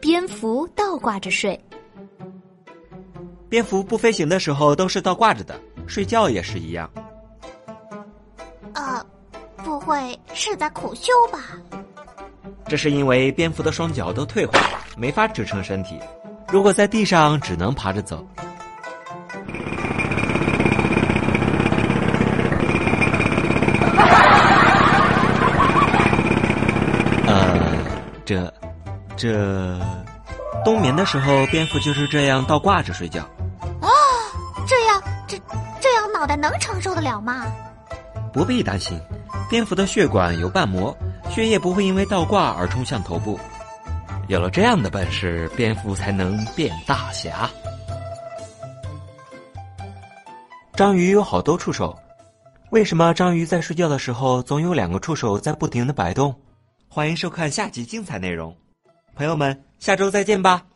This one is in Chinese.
蝙蝠倒挂着睡，蝙蝠不飞行的时候都是倒挂着的。睡觉也是一样，呃，不会是在苦修吧？这是因为蝙蝠的双脚都退化了，没法支撑身体，如果在地上只能爬着走。这，这，冬眠的时候，蝙蝠就是这样倒挂着睡觉。啊，这样，这，这样脑袋能承受得了吗？不必担心，蝙蝠的血管有瓣膜。血液不会因为倒挂而冲向头部，有了这样的本事，蝙蝠才能变大侠。章鱼有好多触手，为什么章鱼在睡觉的时候总有两个触手在不停的摆动？欢迎收看下集精彩内容，朋友们，下周再见吧。